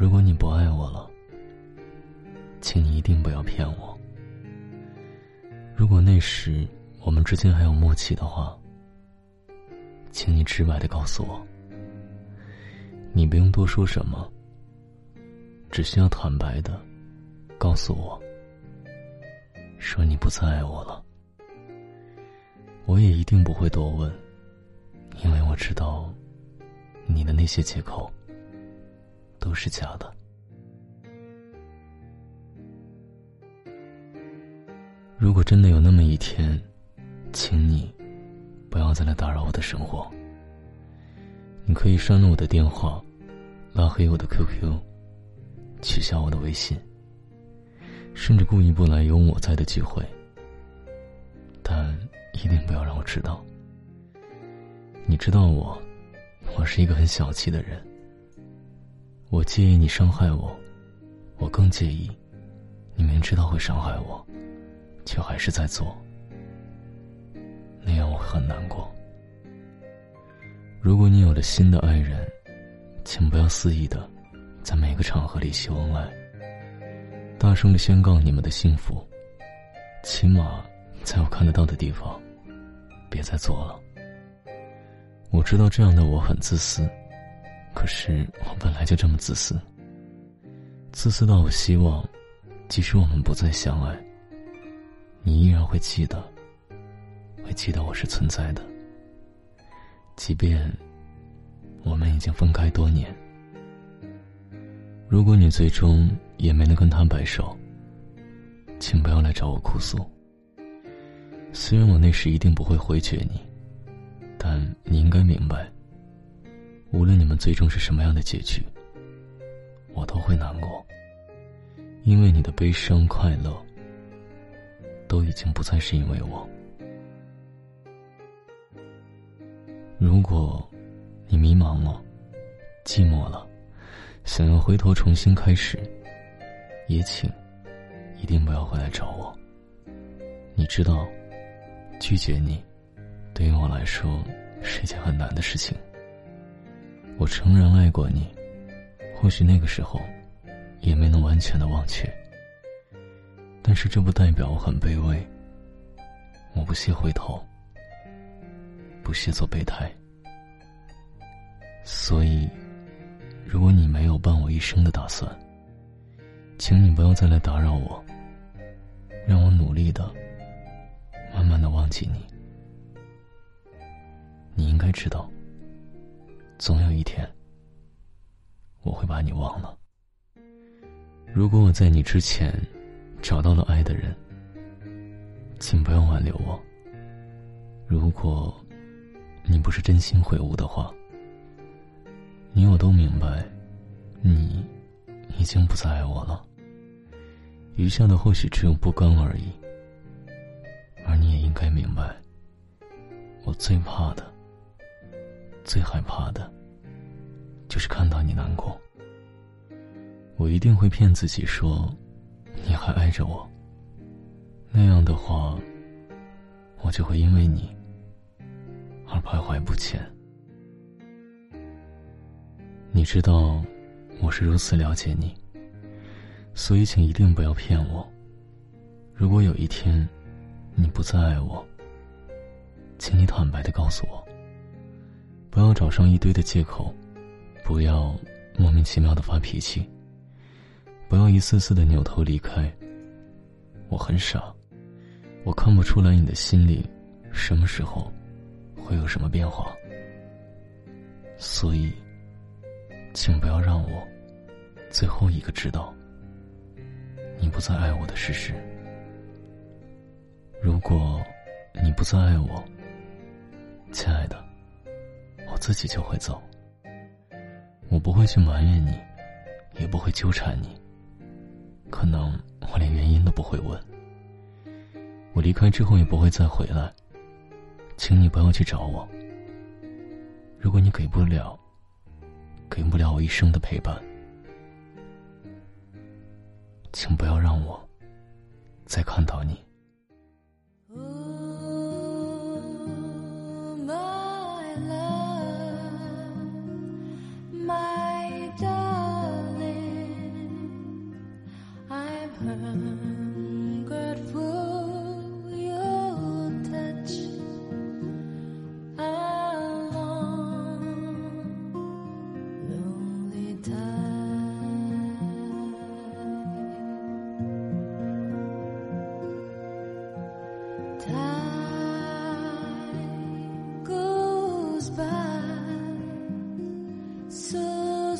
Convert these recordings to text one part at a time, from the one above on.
如果你不爱我了，请你一定不要骗我。如果那时我们之间还有默契的话，请你直白的告诉我。你不用多说什么，只需要坦白的告诉我，说你不再爱我了。我也一定不会多问，因为我知道，你的那些借口都是假的。如果真的有那么一天，请你不要再来打扰我的生活。你可以删了我的电话，拉黑我的 QQ，取消我的微信，甚至故意不来有我在的机会。但一定不要让我知道。你知道我，我是一个很小气的人。我介意你伤害我，我更介意你明知道会伤害我。却还是在做，那样我很难过。如果你有了新的爱人，请不要肆意的在每个场合里秀恩爱，大声的宣告你们的幸福。起码在我看得到的地方，别再做了。我知道这样的我很自私，可是我本来就这么自私，自私到我希望，即使我们不再相爱。你依然会记得，会记得我是存在的，即便我们已经分开多年。如果你最终也没能跟他白首，请不要来找我哭诉。虽然我那时一定不会回绝你，但你应该明白，无论你们最终是什么样的结局，我都会难过，因为你的悲伤、快乐。都已经不再是因为我。如果你迷茫了、寂寞了，想要回头重新开始，也请一定不要回来找我。你知道，拒绝你对于我来说是一件很难的事情。我诚然爱过你，或许那个时候也没能完全的忘却。但是这不代表我很卑微。我不屑回头，不屑做备胎。所以，如果你没有伴我一生的打算，请你不要再来打扰我，让我努力的、慢慢的忘记你。你应该知道，总有一天，我会把你忘了。如果我在你之前。找到了爱的人，请不要挽留我。如果你不是真心悔悟的话，你我都明白，你已经不再爱我了。余下的或许只有不甘而已。而你也应该明白，我最怕的、最害怕的，就是看到你难过。我一定会骗自己说。你还爱着我，那样的话，我就会因为你而徘徊不前。你知道我是如此了解你，所以请一定不要骗我。如果有一天你不再爱我，请你坦白的告诉我，不要找上一堆的借口，不要莫名其妙的发脾气。不要一次次的扭头离开。我很傻，我看不出来你的心里什么时候会有什么变化。所以，请不要让我最后一个知道你不再爱我的事实。如果你不再爱我，亲爱的，自己就会走。我不会去埋怨你，也不会纠缠你。可能我连原因都不会问。我离开之后也不会再回来，请你不要去找我。如果你给不了，给不了我一生的陪伴，请不要让我再看到你。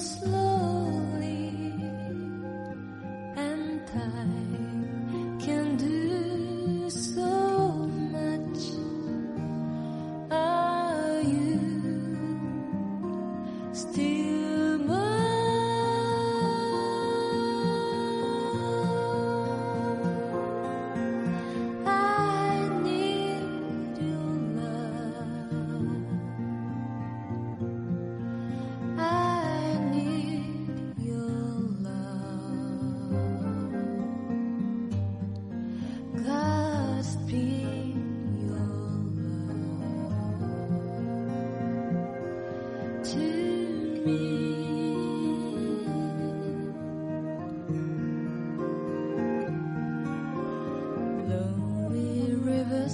Slow.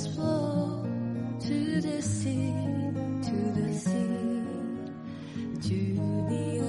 flow to the sea, to the sea, to the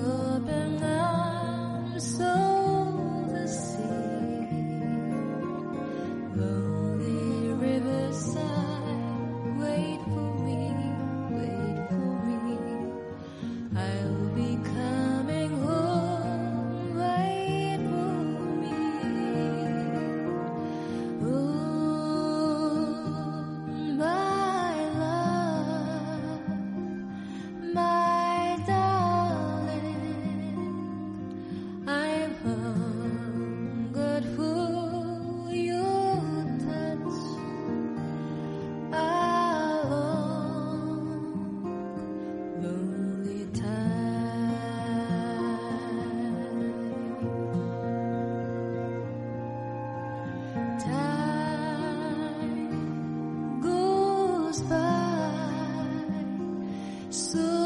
So